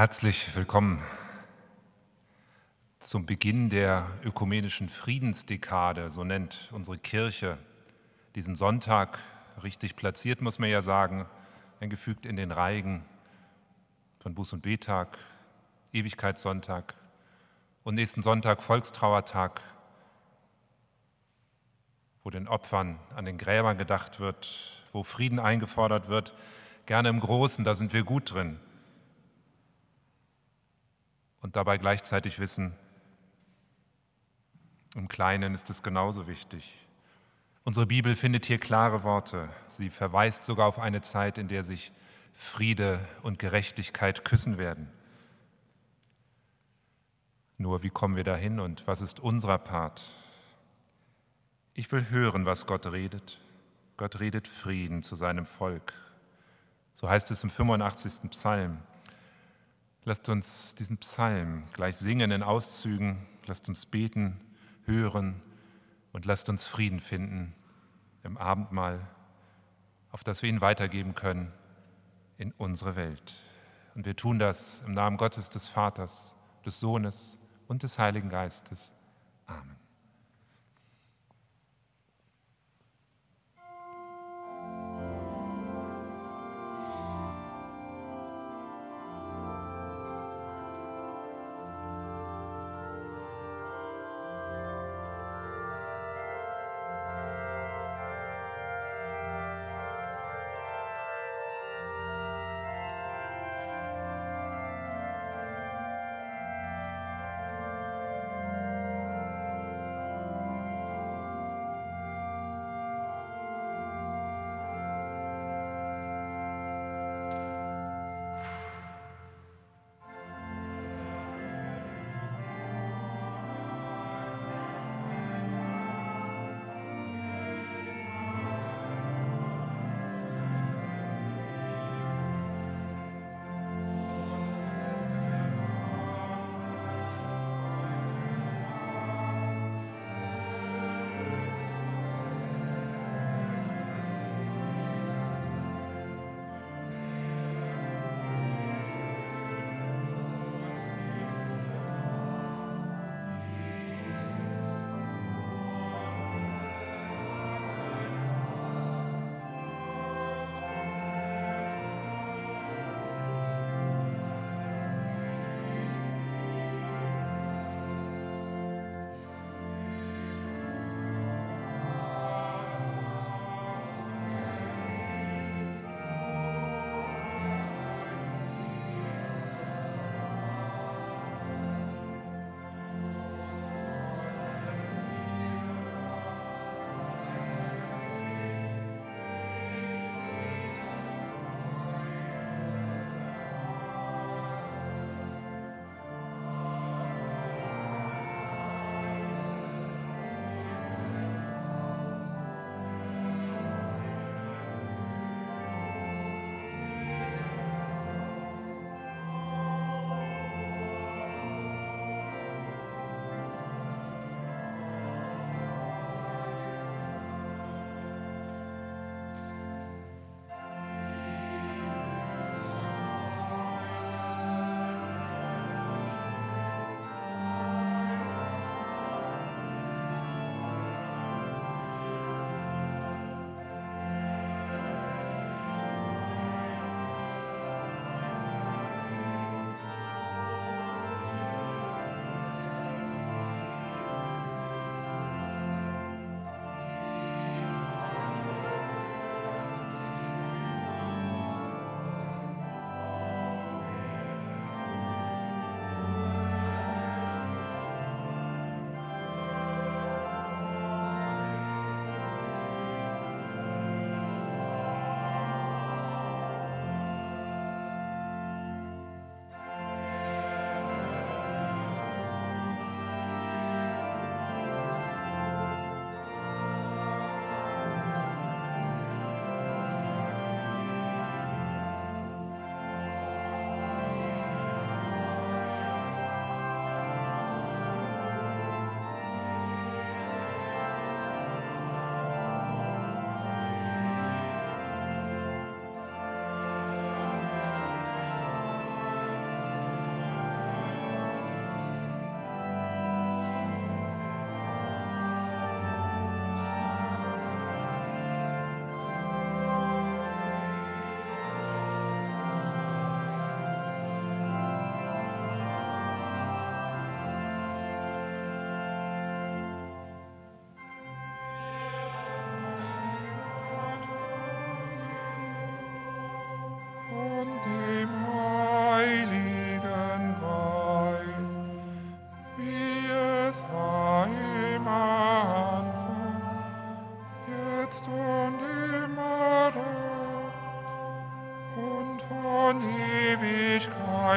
Herzlich willkommen zum Beginn der ökumenischen Friedensdekade, so nennt unsere Kirche diesen Sonntag, richtig platziert muss man ja sagen, eingefügt in den Reigen von Buß- und Betag, Ewigkeitssonntag und nächsten Sonntag Volkstrauertag, wo den Opfern an den Gräbern gedacht wird, wo Frieden eingefordert wird, gerne im Großen, da sind wir gut drin und dabei gleichzeitig wissen, im Kleinen ist es genauso wichtig. Unsere Bibel findet hier klare Worte. Sie verweist sogar auf eine Zeit, in der sich Friede und Gerechtigkeit küssen werden. Nur wie kommen wir dahin und was ist unser Part? Ich will hören, was Gott redet. Gott redet Frieden zu seinem Volk. So heißt es im 85. Psalm. Lasst uns diesen Psalm gleich singen in Auszügen, lasst uns beten, hören und lasst uns Frieden finden im Abendmahl, auf das wir ihn weitergeben können in unsere Welt. Und wir tun das im Namen Gottes des Vaters, des Sohnes und des Heiligen Geistes. Amen.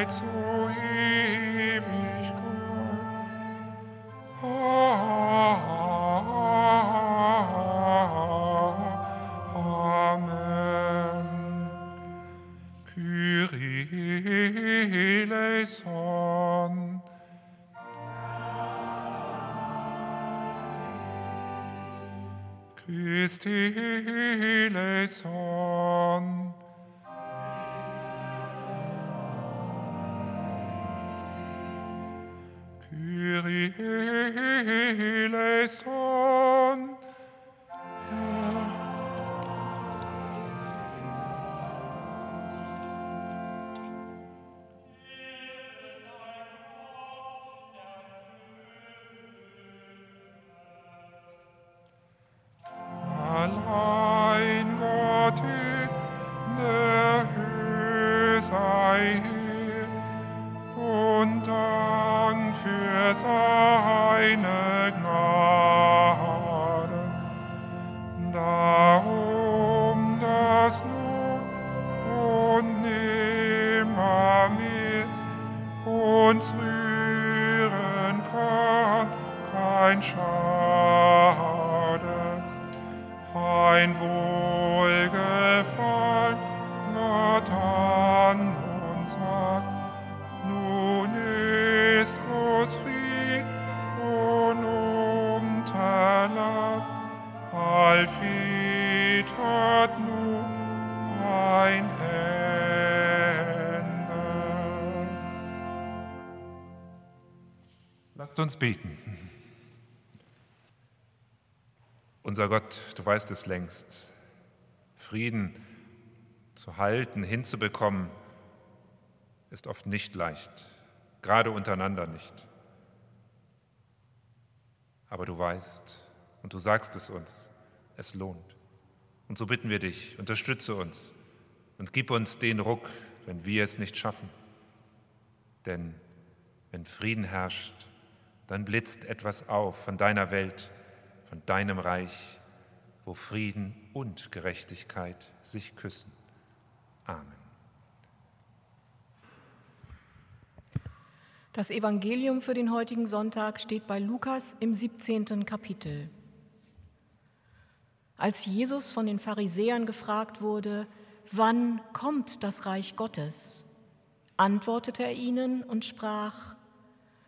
Ewigkeit uns beten. Unser Gott, du weißt es längst, Frieden zu halten, hinzubekommen, ist oft nicht leicht, gerade untereinander nicht. Aber du weißt und du sagst es uns, es lohnt. Und so bitten wir dich, unterstütze uns und gib uns den Ruck, wenn wir es nicht schaffen. Denn wenn Frieden herrscht, dann blitzt etwas auf von deiner Welt, von deinem Reich, wo Frieden und Gerechtigkeit sich küssen. Amen. Das Evangelium für den heutigen Sonntag steht bei Lukas im 17. Kapitel. Als Jesus von den Pharisäern gefragt wurde, wann kommt das Reich Gottes, antwortete er ihnen und sprach,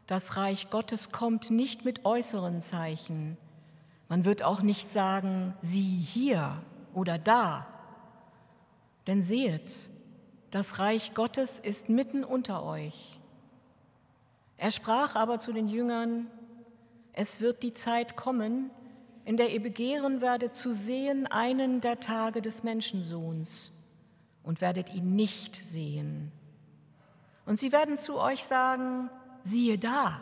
das Reich Gottes kommt nicht mit äußeren Zeichen. Man wird auch nicht sagen, sieh hier oder da. Denn sehet, das Reich Gottes ist mitten unter euch. Er sprach aber zu den Jüngern, es wird die Zeit kommen, in der ihr begehren werdet zu sehen einen der Tage des Menschensohns und werdet ihn nicht sehen. Und sie werden zu euch sagen, siehe da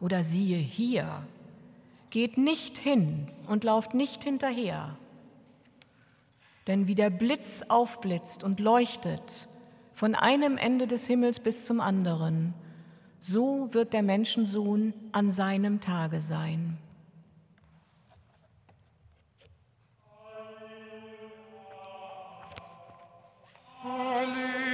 oder siehe hier. Geht nicht hin und lauft nicht hinterher. Denn wie der Blitz aufblitzt und leuchtet von einem Ende des Himmels bis zum anderen, so wird der Menschensohn an seinem Tage sein. Halleluja.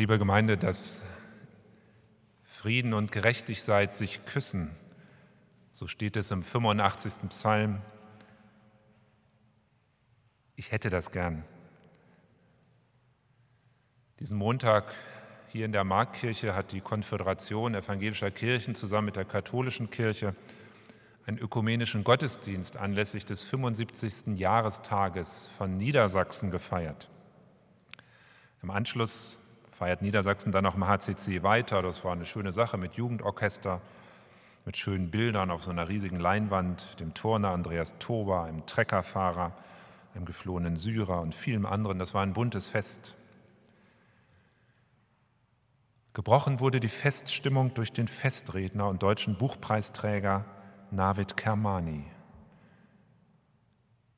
Liebe Gemeinde, dass Frieden und Gerechtigkeit sich küssen, so steht es im 85. Psalm. Ich hätte das gern. Diesen Montag hier in der Marktkirche hat die Konföderation evangelischer Kirchen zusammen mit der katholischen Kirche einen ökumenischen Gottesdienst anlässlich des 75. Jahrestages von Niedersachsen gefeiert. Im Anschluss feiert Niedersachsen dann noch im HCC weiter. Das war eine schöne Sache mit Jugendorchester, mit schönen Bildern auf so einer riesigen Leinwand, dem Turner Andreas Toba, einem Treckerfahrer, einem geflohenen Syrer und vielem anderen. Das war ein buntes Fest. Gebrochen wurde die Feststimmung durch den Festredner und deutschen Buchpreisträger Navid Kermani.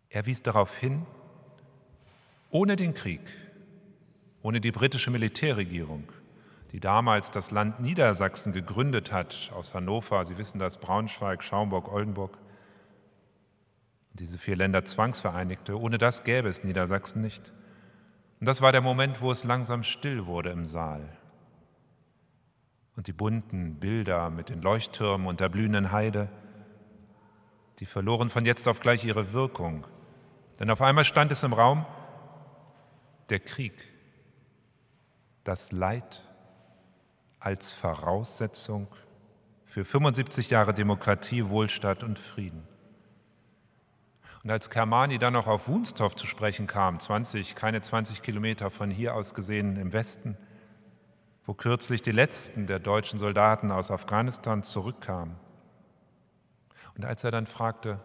Er wies darauf hin, ohne den Krieg, ohne die britische Militärregierung, die damals das Land Niedersachsen gegründet hat, aus Hannover, Sie wissen das, Braunschweig, Schaumburg, Oldenburg, diese vier Länder zwangsvereinigte, ohne das gäbe es Niedersachsen nicht. Und das war der Moment, wo es langsam still wurde im Saal. Und die bunten Bilder mit den Leuchttürmen und der blühenden Heide, die verloren von jetzt auf gleich ihre Wirkung. Denn auf einmal stand es im Raum, der Krieg, das Leid als Voraussetzung für 75 Jahre Demokratie, Wohlstand und Frieden. Und als Kermani dann noch auf Wunstorf zu sprechen kam, 20, keine 20 Kilometer von hier aus gesehen im Westen, wo kürzlich die letzten der deutschen Soldaten aus Afghanistan zurückkamen, und als er dann fragte,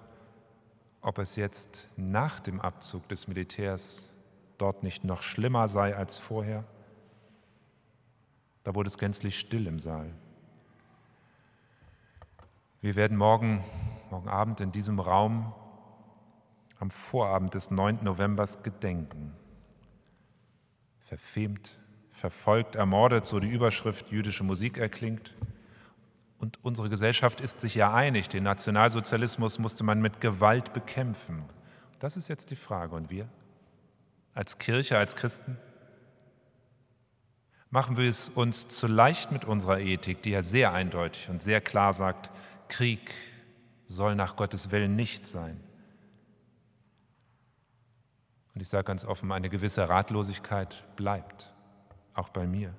ob es jetzt nach dem Abzug des Militärs dort nicht noch schlimmer sei als vorher, da wurde es gänzlich still im Saal. Wir werden morgen, morgen Abend in diesem Raum am Vorabend des 9. Novembers gedenken. Verfemt, verfolgt, ermordet, so die Überschrift jüdische Musik erklingt. Und unsere Gesellschaft ist sich ja einig, den Nationalsozialismus musste man mit Gewalt bekämpfen. Das ist jetzt die Frage. Und wir als Kirche, als Christen? Machen wir es uns zu leicht mit unserer Ethik, die ja sehr eindeutig und sehr klar sagt, Krieg soll nach Gottes Willen nicht sein. Und ich sage ganz offen, eine gewisse Ratlosigkeit bleibt, auch bei mir.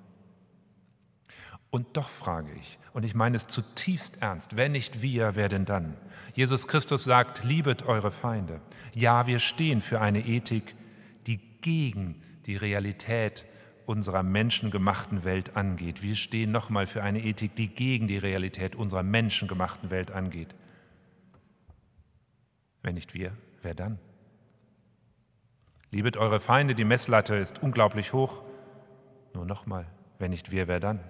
Und doch frage ich, und ich meine es zutiefst ernst, wenn nicht wir, wer denn dann? Jesus Christus sagt, liebet eure Feinde. Ja, wir stehen für eine Ethik, die gegen die Realität unserer menschengemachten Welt angeht. Wir stehen nochmal für eine Ethik, die gegen die Realität unserer menschengemachten Welt angeht. Wenn nicht wir, wer dann? Liebet eure Feinde, die Messlatte ist unglaublich hoch. Nur nochmal, wenn nicht wir, wer dann?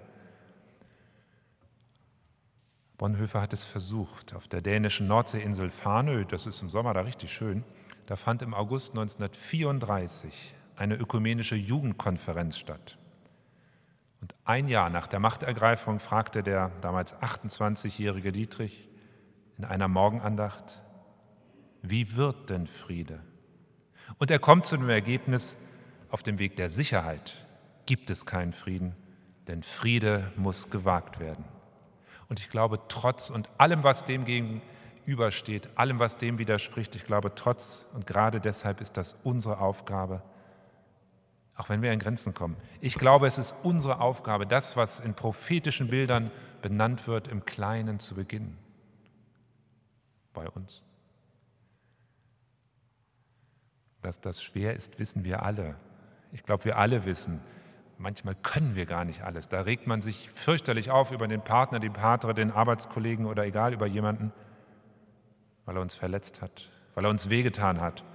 Bonhoeffer hat es versucht. Auf der dänischen Nordseeinsel Farnö, das ist im Sommer da richtig schön, da fand im August 1934 eine ökumenische Jugendkonferenz statt. Und ein Jahr nach der Machtergreifung fragte der damals 28-jährige Dietrich in einer Morgenandacht, wie wird denn Friede? Und er kommt zu dem Ergebnis, auf dem Weg der Sicherheit gibt es keinen Frieden, denn Friede muss gewagt werden. Und ich glaube, trotz und allem, was dem gegenübersteht, allem, was dem widerspricht, ich glaube, trotz und gerade deshalb ist das unsere Aufgabe, auch wenn wir an Grenzen kommen. Ich glaube, es ist unsere Aufgabe, das, was in prophetischen Bildern benannt wird, im Kleinen zu beginnen. Bei uns. Dass das schwer ist, wissen wir alle. Ich glaube, wir alle wissen, manchmal können wir gar nicht alles. Da regt man sich fürchterlich auf über den Partner, die Partnerin, den Arbeitskollegen oder egal über jemanden, weil er uns verletzt hat, weil er uns wehgetan hat.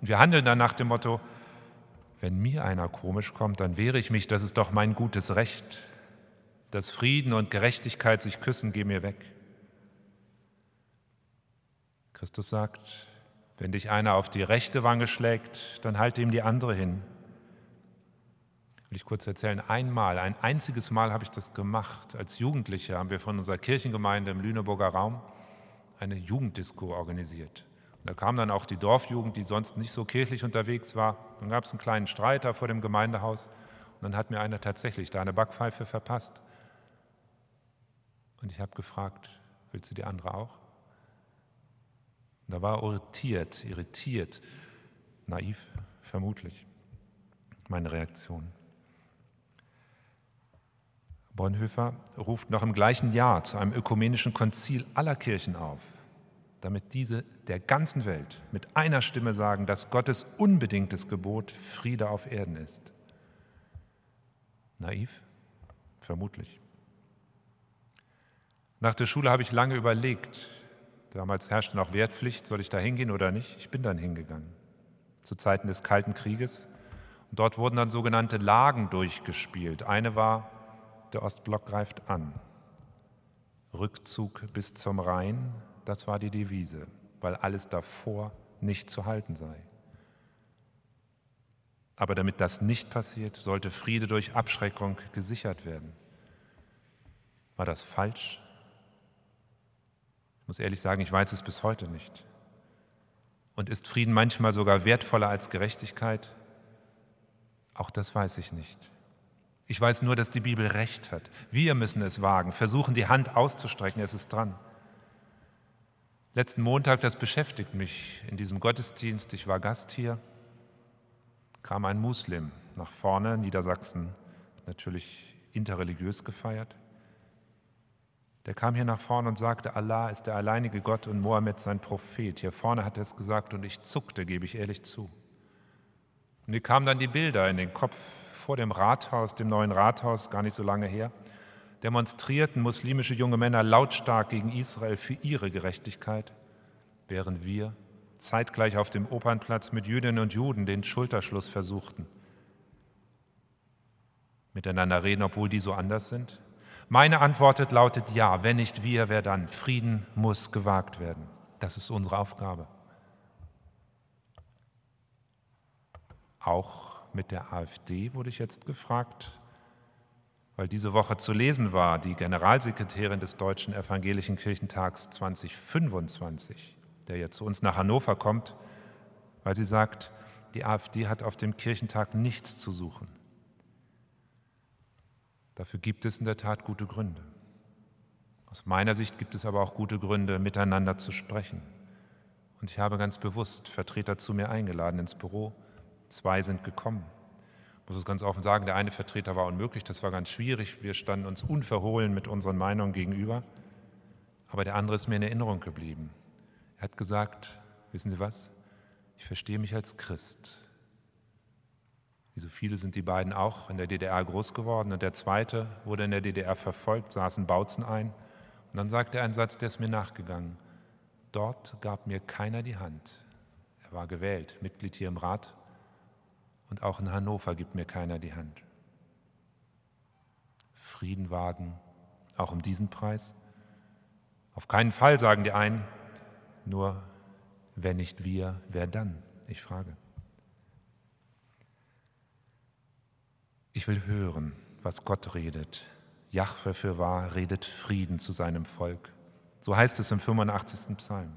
Und wir handeln dann nach dem Motto, wenn mir einer komisch kommt, dann wehre ich mich, das ist doch mein gutes Recht. Dass Frieden und Gerechtigkeit sich küssen, geh mir weg. Christus sagt, wenn dich einer auf die rechte Wange schlägt, dann halte ihm die andere hin will ich kurz erzählen, einmal, ein einziges Mal habe ich das gemacht. Als Jugendliche haben wir von unserer Kirchengemeinde im Lüneburger Raum eine Jugenddisco organisiert. Da kam dann auch die Dorfjugend, die sonst nicht so kirchlich unterwegs war. Dann gab es einen kleinen Streit da vor dem Gemeindehaus. Und dann hat mir einer tatsächlich da eine Backpfeife verpasst. Und ich habe gefragt, willst du die andere auch? Und da war irritiert, irritiert, naiv, vermutlich, meine Reaktion. Bonhoeffer ruft noch im gleichen Jahr zu einem ökumenischen Konzil aller Kirchen auf, damit diese der ganzen Welt mit einer Stimme sagen, dass Gottes unbedingtes Gebot Friede auf Erden ist. Naiv? Vermutlich. Nach der Schule habe ich lange überlegt. Damals herrschte noch Wertpflicht, soll ich da hingehen oder nicht? Ich bin dann hingegangen. Zu Zeiten des Kalten Krieges. Und dort wurden dann sogenannte Lagen durchgespielt. Eine war, der Ostblock greift an. Rückzug bis zum Rhein, das war die Devise, weil alles davor nicht zu halten sei. Aber damit das nicht passiert, sollte Friede durch Abschreckung gesichert werden. War das falsch? Ich muss ehrlich sagen, ich weiß es bis heute nicht. Und ist Frieden manchmal sogar wertvoller als Gerechtigkeit? Auch das weiß ich nicht. Ich weiß nur, dass die Bibel recht hat. Wir müssen es wagen, versuchen die Hand auszustrecken, es ist dran. Letzten Montag, das beschäftigt mich in diesem Gottesdienst, ich war Gast hier, kam ein Muslim nach vorne, Niedersachsen, natürlich interreligiös gefeiert. Der kam hier nach vorne und sagte, Allah ist der alleinige Gott und Mohammed sein Prophet. Hier vorne hat er es gesagt und ich zuckte, gebe ich ehrlich zu. Mir kamen dann die Bilder in den Kopf vor dem Rathaus, dem neuen Rathaus, gar nicht so lange her, demonstrierten muslimische junge Männer lautstark gegen Israel für ihre Gerechtigkeit, während wir zeitgleich auf dem Opernplatz mit Jüdinnen und Juden den Schulterschluss versuchten. Miteinander reden, obwohl die so anders sind? Meine Antwort lautet ja, wenn nicht wir, wer dann? Frieden muss gewagt werden. Das ist unsere Aufgabe. Auch mit der AfD wurde ich jetzt gefragt, weil diese Woche zu lesen war, die Generalsekretärin des Deutschen Evangelischen Kirchentags 2025, der jetzt zu uns nach Hannover kommt, weil sie sagt, die AfD hat auf dem Kirchentag nichts zu suchen. Dafür gibt es in der Tat gute Gründe. Aus meiner Sicht gibt es aber auch gute Gründe, miteinander zu sprechen. Und ich habe ganz bewusst Vertreter zu mir eingeladen ins Büro. Zwei sind gekommen. Muss es ganz offen sagen, der eine Vertreter war unmöglich, das war ganz schwierig. Wir standen uns unverhohlen mit unseren Meinungen gegenüber. Aber der andere ist mir in Erinnerung geblieben. Er hat gesagt, wissen Sie was, ich verstehe mich als Christ. Wie so viele sind die beiden auch in der DDR groß geworden. Und der zweite wurde in der DDR verfolgt, saß in Bautzen ein. Und dann sagte er einen Satz, der ist mir nachgegangen. Dort gab mir keiner die Hand. Er war gewählt, Mitglied hier im Rat. Und auch in Hannover gibt mir keiner die Hand. Frieden wagen, auch um diesen Preis? Auf keinen Fall, sagen die einen. Nur, wenn nicht wir, wer dann? Ich frage. Ich will hören, was Gott redet. Jahwe für wahr redet Frieden zu seinem Volk. So heißt es im 85. Psalm.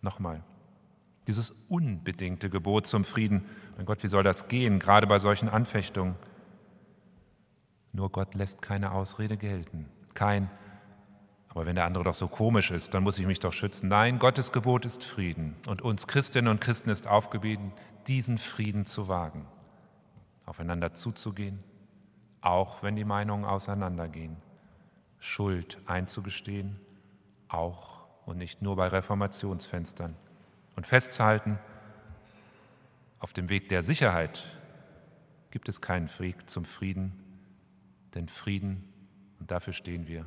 Nochmal, dieses unbedingte Gebot zum Frieden. Mein Gott, wie soll das gehen, gerade bei solchen Anfechtungen? Nur Gott lässt keine Ausrede gelten. Kein, aber wenn der andere doch so komisch ist, dann muss ich mich doch schützen. Nein, Gottes Gebot ist Frieden. Und uns Christinnen und Christen ist aufgebieten, diesen Frieden zu wagen aufeinander zuzugehen, auch wenn die Meinungen auseinandergehen, Schuld einzugestehen, auch und nicht nur bei Reformationsfenstern und festzuhalten, auf dem Weg der Sicherheit gibt es keinen Weg zum Frieden, denn Frieden, und dafür stehen wir,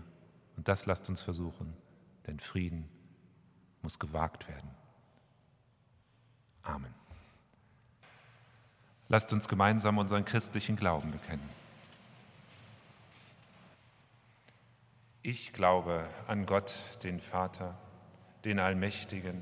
und das lasst uns versuchen, denn Frieden muss gewagt werden. Amen. Lasst uns gemeinsam unseren christlichen Glauben bekennen. Ich glaube an Gott, den Vater, den Allmächtigen,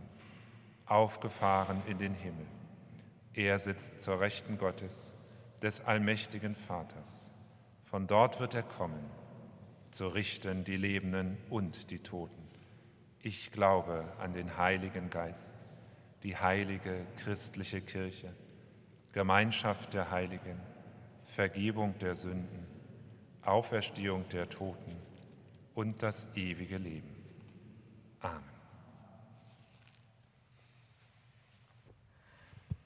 aufgefahren in den Himmel. Er sitzt zur Rechten Gottes, des allmächtigen Vaters. Von dort wird er kommen, zu richten die Lebenden und die Toten. Ich glaube an den Heiligen Geist, die heilige christliche Kirche, Gemeinschaft der Heiligen, Vergebung der Sünden, Auferstehung der Toten und das ewige Leben. Amen.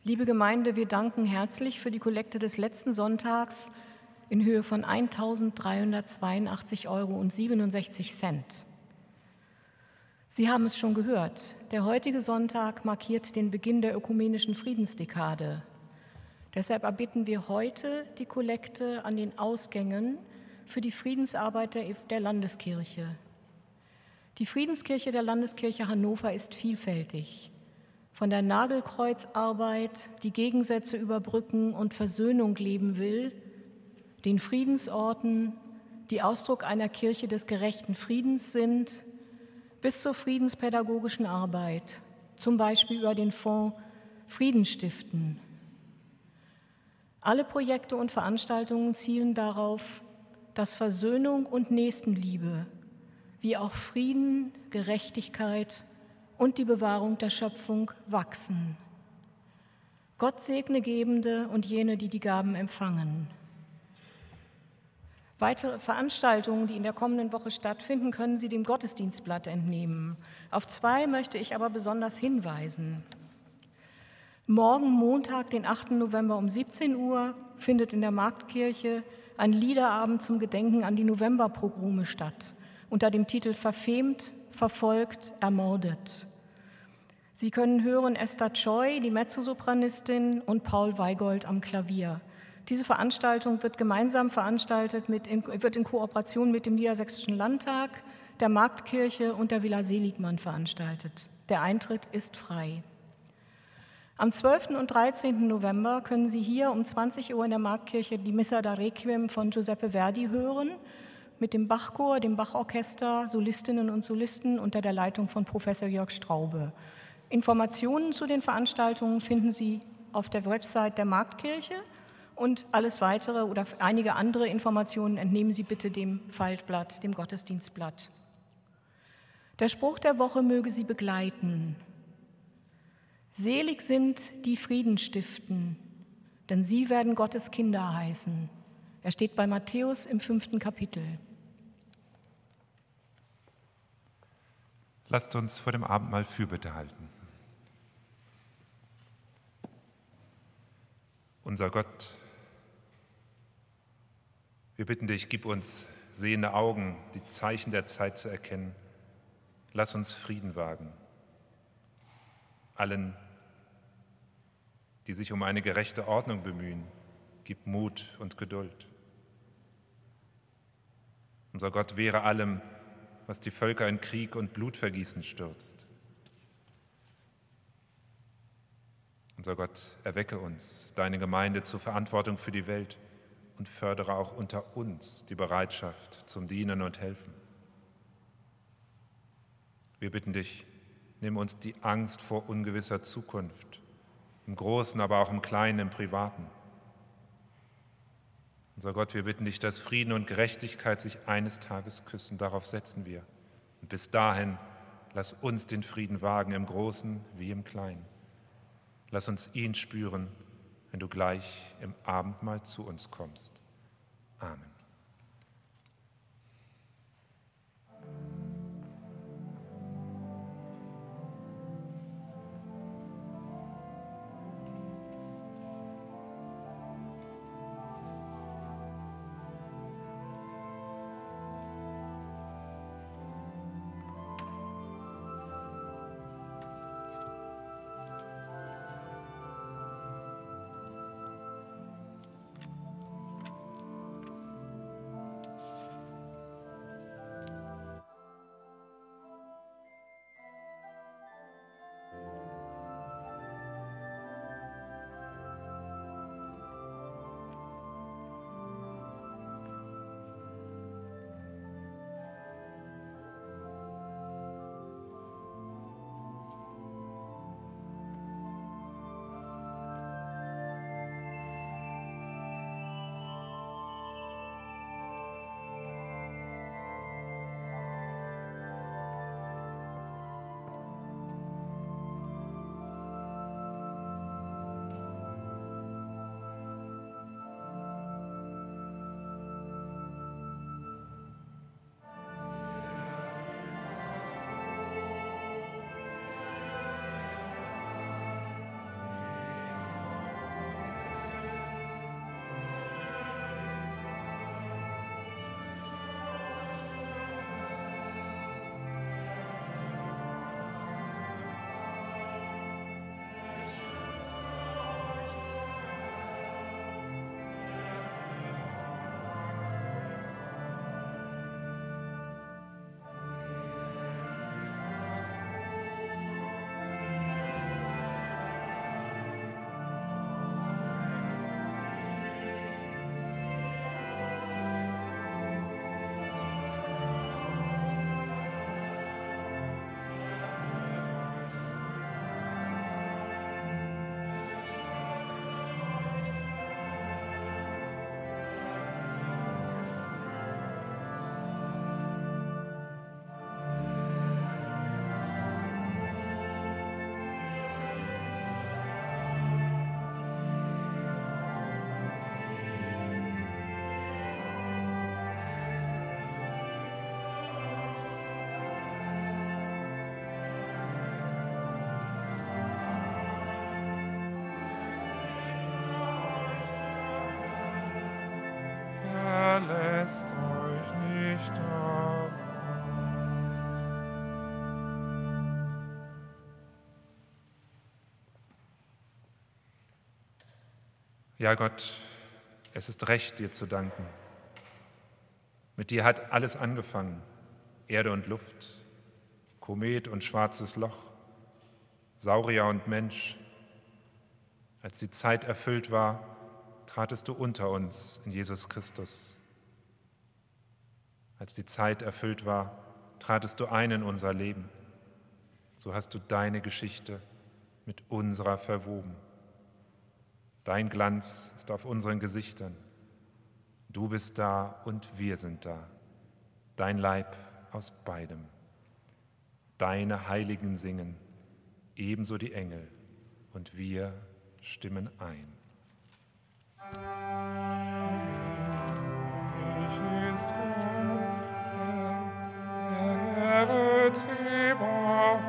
Liebe Gemeinde, wir danken herzlich für die Kollekte des letzten Sonntags in Höhe von 1.382 Euro und 67 Cent. Sie haben es schon gehört, der heutige Sonntag markiert den Beginn der ökumenischen Friedensdekade. Deshalb erbitten wir heute die Kollekte an den Ausgängen für die Friedensarbeit der, Landeskirche. Die Friedenskirche der Landeskirche Hannover ist vielfältig. Von der Nagelkreuzarbeit, die Gegensätze überbrücken und Versöhnung leben will, den Friedensorten, die Ausdruck einer Kirche des gerechten Friedens sind, bis zur friedenspädagogischen Arbeit, zum Beispiel über den Fonds Friedensstiften. Alle Projekte und Veranstaltungen zielen darauf, dass Versöhnung und Nächstenliebe, wie auch Frieden, Gerechtigkeit und die Bewahrung der Schöpfung wachsen. Gott segne Gebende und jene, die die Gaben empfangen. Weitere Veranstaltungen, die in der kommenden Woche stattfinden, können Sie dem Gottesdienstblatt entnehmen. Auf zwei möchte ich aber besonders hinweisen. Morgen Montag, den 8. November um 17 Uhr, findet in der Marktkirche ein Liederabend zum Gedenken an die Novemberpogrome statt, unter dem Titel Verfemt, verfolgt, ermordet. Sie können hören Esther Choi, die Mezzosopranistin, und Paul Weigold am Klavier. Diese Veranstaltung wird gemeinsam veranstaltet, mit, wird in Kooperation mit dem Niedersächsischen Landtag, der Marktkirche und der Villa Seligmann veranstaltet. Der Eintritt ist frei. Am 12. und 13. November können Sie hier um 20 Uhr in der Marktkirche die Missa da Requiem von Giuseppe Verdi hören, mit dem Bachchor, dem Bachorchester, Solistinnen und Solisten unter der Leitung von Professor Jörg Straube. Informationen zu den Veranstaltungen finden Sie auf der Website der Marktkirche und alles weitere oder einige andere Informationen entnehmen Sie bitte dem Faltblatt, dem Gottesdienstblatt. Der Spruch der Woche möge Sie begleiten. Selig sind die Frieden stiften, denn sie werden Gottes Kinder heißen. Er steht bei Matthäus im fünften Kapitel. Lasst uns vor dem Abendmahl Fürbitte halten. Unser Gott, wir bitten dich, gib uns sehende Augen, die Zeichen der Zeit zu erkennen. Lass uns Frieden wagen. Allen, die sich um eine gerechte Ordnung bemühen. Gib Mut und Geduld. Unser Gott wehre allem, was die Völker in Krieg und Blutvergießen stürzt. Unser Gott, erwecke uns, deine Gemeinde zur Verantwortung für die Welt und fördere auch unter uns die Bereitschaft zum Dienen und Helfen. Wir bitten dich, nimm uns die Angst vor ungewisser Zukunft im Großen, aber auch im Kleinen, im Privaten. Unser Gott, wir bitten dich, dass Frieden und Gerechtigkeit sich eines Tages küssen. Darauf setzen wir. Und bis dahin, lass uns den Frieden wagen, im Großen wie im Kleinen. Lass uns ihn spüren, wenn du gleich im Abendmahl zu uns kommst. Amen. Ja, Gott, es ist recht, dir zu danken. Mit dir hat alles angefangen, Erde und Luft, Komet und schwarzes Loch, Saurier und Mensch. Als die Zeit erfüllt war, tratest du unter uns in Jesus Christus. Als die Zeit erfüllt war, tratest du ein in unser Leben. So hast du deine Geschichte mit unserer verwoben. Dein Glanz ist auf unseren Gesichtern. Du bist da und wir sind da. Dein Leib aus beidem. Deine Heiligen singen, ebenso die Engel, und wir stimmen ein. Ist Gott, der Zebaoth,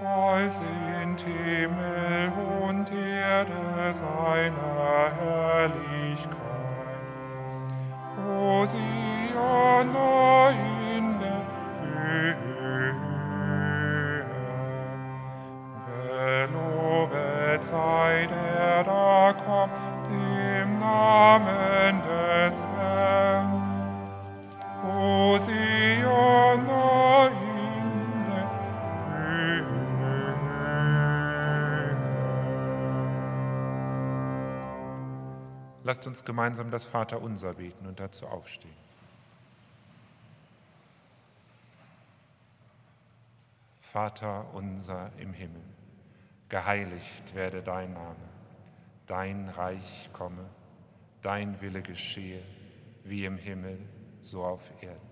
voll sind Himmel und Erde seiner Herrlichkeit. O Sion, in der Höhe, gelobet sei der da kommt, im Namen des Herrn. O Sion, Lasst uns gemeinsam das Vaterunser beten und dazu aufstehen. Vater unser im Himmel, geheiligt werde dein Name, dein Reich komme, dein Wille geschehe, wie im Himmel, so auf Erden.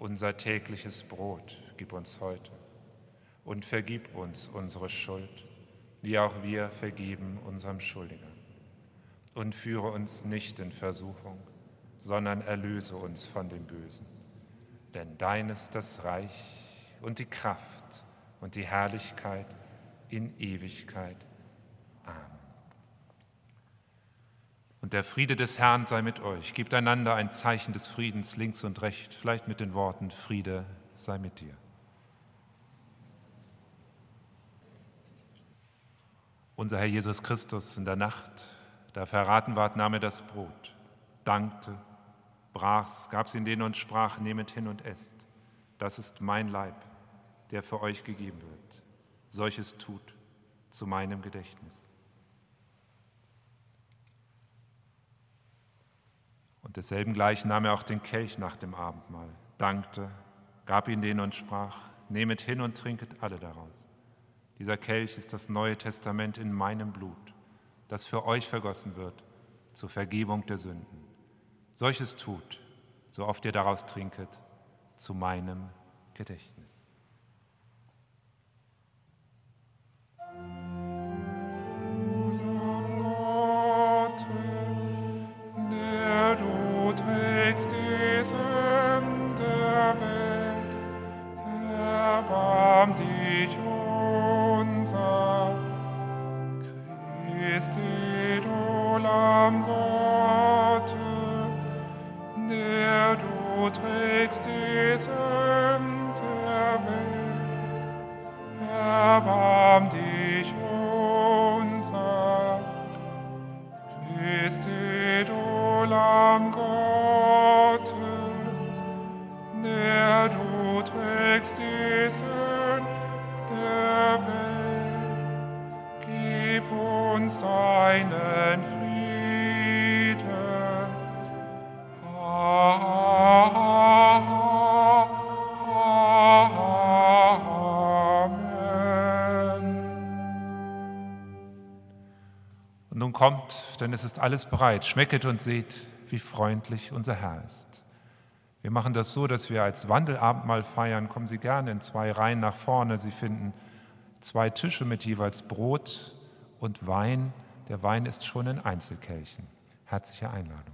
Unser tägliches Brot gib uns heute und vergib uns unsere Schuld, wie auch wir vergeben unserem Schuldigern. Und führe uns nicht in Versuchung, sondern erlöse uns von dem Bösen. Denn dein ist das Reich und die Kraft und die Herrlichkeit in Ewigkeit. Amen. Und der Friede des Herrn sei mit euch. Gebt einander ein Zeichen des Friedens links und rechts, vielleicht mit den Worten Friede sei mit dir. Unser Herr Jesus Christus in der Nacht, da verraten ward, nahm er das Brot, dankte, brach's, gab's ihn denen und sprach, nehmet hin und esst. Das ist mein Leib, der für euch gegeben wird. Solches tut zu meinem Gedächtnis. Und desselben gleich nahm er auch den Kelch nach dem Abendmahl, dankte, gab ihn denen und sprach, nehmet hin und trinket alle daraus. Dieser Kelch ist das Neue Testament in meinem Blut, das für euch vergossen wird zur Vergebung der Sünden. Solches tut, so oft ihr daraus trinket, zu meinem Gedächtnis. Gottes, der Christi, du Lamm Gottes, der du trägst die Sünden der Welt, erbarm dich unser. Christi, du Lamm Gottes, der du trägst die Sünden uns deinen Frieden. Amen. Und nun kommt, denn es ist alles bereit. Schmecket und seht, wie freundlich unser Herr ist. Wir machen das so, dass wir als Wandelabendmahl feiern. Kommen Sie gerne in zwei Reihen nach vorne. Sie finden zwei Tische mit jeweils Brot und Wein. Der Wein ist schon in Einzelkelchen. Herzliche Einladung.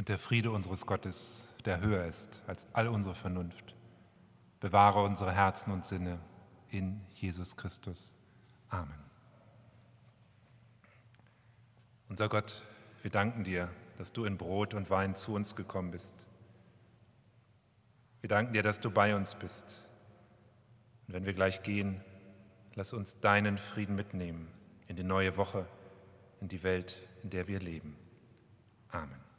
Und der Friede unseres Gottes, der höher ist als all unsere Vernunft, bewahre unsere Herzen und Sinne in Jesus Christus. Amen. Unser Gott, wir danken dir, dass du in Brot und Wein zu uns gekommen bist. Wir danken dir, dass du bei uns bist. Und wenn wir gleich gehen, lass uns deinen Frieden mitnehmen in die neue Woche, in die Welt, in der wir leben. Amen.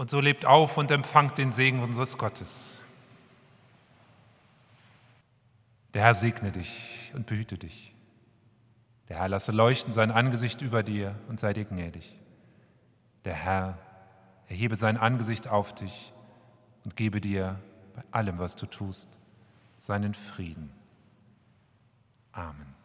Und so lebt auf und empfangt den Segen unseres Gottes. Der Herr segne dich und behüte dich. Der Herr lasse leuchten sein Angesicht über dir und sei dir gnädig. Der Herr erhebe sein Angesicht auf dich und gebe dir bei allem, was du tust, seinen Frieden. Amen.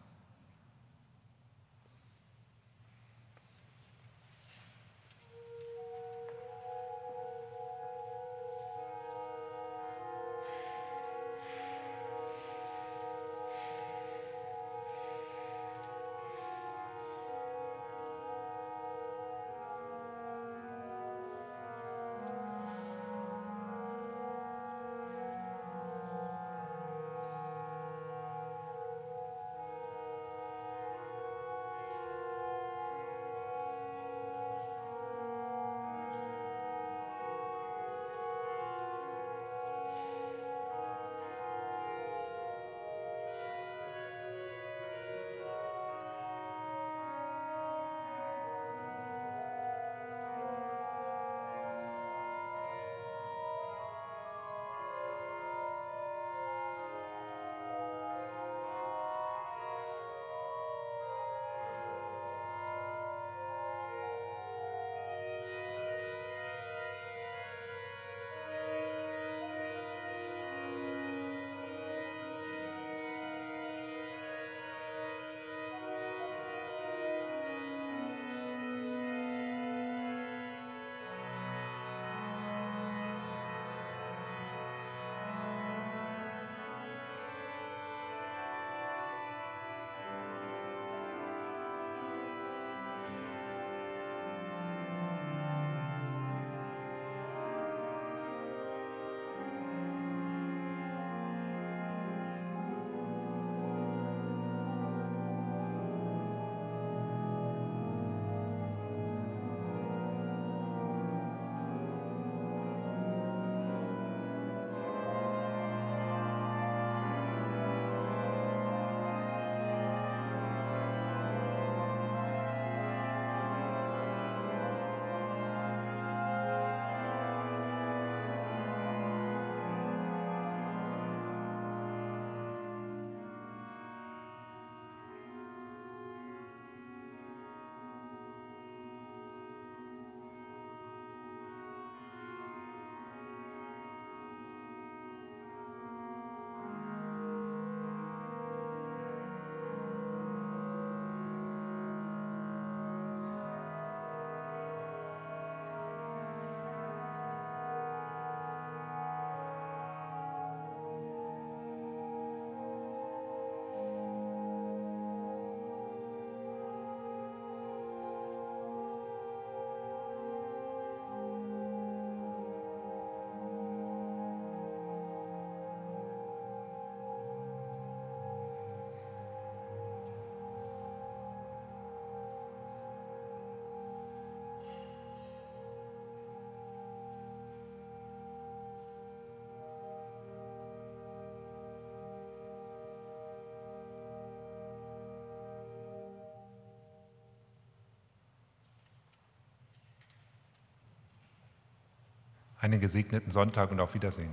Einen gesegneten Sonntag und auf Wiedersehen.